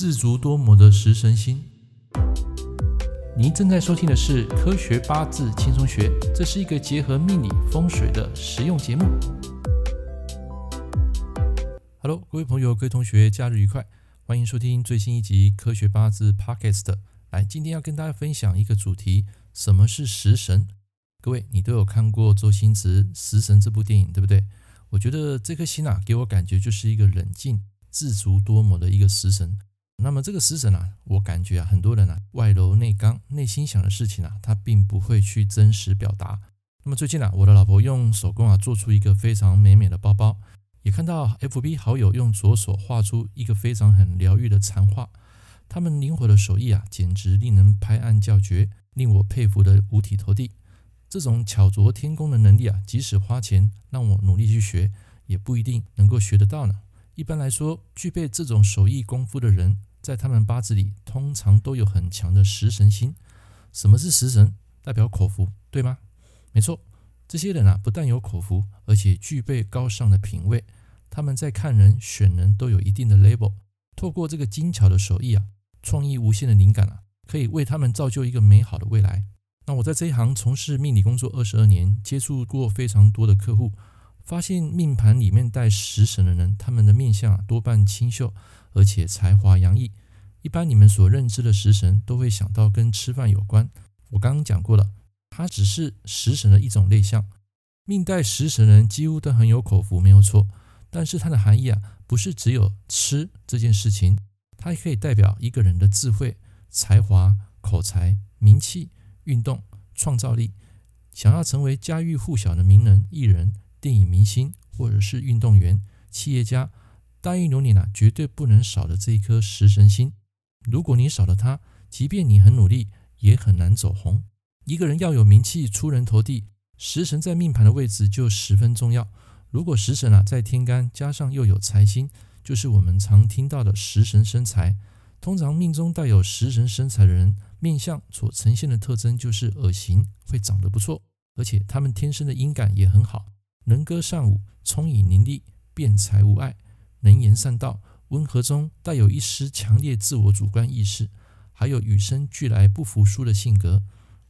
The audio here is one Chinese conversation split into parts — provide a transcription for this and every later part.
自足多谋的食神星。您正在收听的是《科学八字轻松学》，这是一个结合命理风水的实用节目。Hello，各位朋友、各位同学，假日愉快！欢迎收听最新一集《科学八字 Podcast》。来，今天要跟大家分享一个主题：什么是食神？各位，你都有看过周星驰《食神》这部电影，对不对？我觉得这颗星啊，给我感觉就是一个冷静、自足多谋的一个食神。那么这个食神啊，我感觉啊，很多人啊，外柔内刚，内心想的事情啊，他并不会去真实表达。那么最近啊，我的老婆用手工啊，做出一个非常美美的包包，也看到 FB 好友用左手画出一个非常很疗愈的禅画。他们灵活的手艺啊，简直令人拍案叫绝，令我佩服得五体投地。这种巧夺天工的能力啊，即使花钱让我努力去学，也不一定能够学得到呢。一般来说，具备这种手艺功夫的人，在他们八字里通常都有很强的食神星。什么是食神？代表口福，对吗？没错，这些人啊，不但有口福，而且具备高尚的品味。他们在看人、选人都有一定的 level。透过这个精巧的手艺啊，创意无限的灵感啊，可以为他们造就一个美好的未来。那我在这一行从事命理工作二十二年，接触过非常多的客户，发现命盘里面带食神的人，他们的面相啊多半清秀，而且才华洋溢。一般你们所认知的食神都会想到跟吃饭有关。我刚刚讲过了，它只是食神的一种类象。命带食神人几乎都很有口福，没有错。但是它的含义啊，不是只有吃这件事情，它也可以代表一个人的智慧、才华、口才、名气。运动创造力，想要成为家喻户晓的名人、艺人、电影明星，或者是运动员、企业家，大运流年啊，绝对不能少的这一颗食神星。如果你少了他，即便你很努力，也很难走红。一个人要有名气、出人头地，食神在命盘的位置就十分重要。如果食神啊在天干，加上又有财星，就是我们常听到的食神生财。通常命中带有食神生财的人，面相所呈现的特征就是耳形会长得不错，而且他们天生的音感也很好，能歌善舞，聪颖伶俐，辩才无碍，能言善道，温和中带有一丝强烈自我主观意识，还有与生俱来不服输的性格。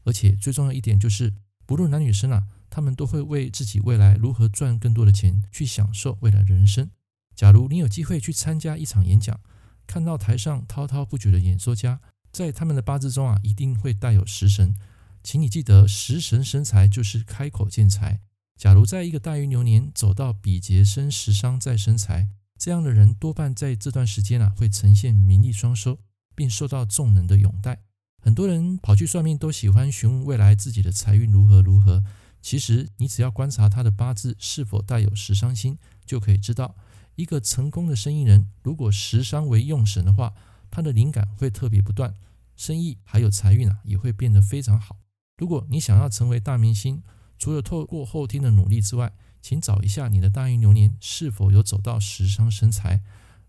而且最重要一点就是，不论男女生啊，他们都会为自己未来如何赚更多的钱去享受未来人生。假如你有机会去参加一场演讲，看到台上滔滔不绝的演说家，在他们的八字中啊，一定会带有食神。请你记得，食神生财就是开口见财。假如在一个大运流年走到比劫生食伤再生财，这样的人多半在这段时间啊，会呈现名利双收，并受到众人的拥戴。很多人跑去算命，都喜欢询问未来自己的财运如何如何。其实，你只要观察他的八字是否带有食伤星，就可以知道。一个成功的生意人，如果食伤为用神的话，他的灵感会特别不断，生意还有财运啊也会变得非常好。如果你想要成为大明星，除了透过后天的努力之外，请找一下你的大运流年是否有走到食伤生财。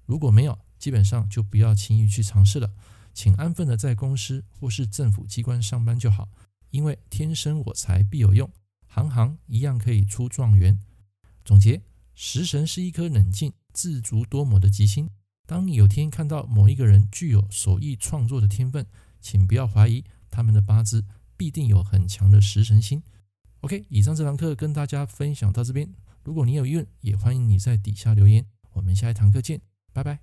如果没有，基本上就不要轻易去尝试了，请安分的在公司或是政府机关上班就好，因为天生我材必有用，行行一样可以出状元。总结。食神是一颗冷静、自足多谋的吉星。当你有天看到某一个人具有手艺创作的天分，请不要怀疑他们的八字必定有很强的食神星。OK，以上这堂课跟大家分享到这边。如果你有疑问，也欢迎你在底下留言。我们下一堂课见，拜拜。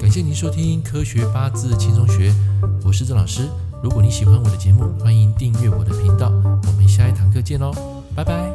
感谢您收听《科学八字轻松学》，我是郑老师。如果你喜欢我的节目，欢迎订阅我的频道。我们下一堂课见喽，拜拜。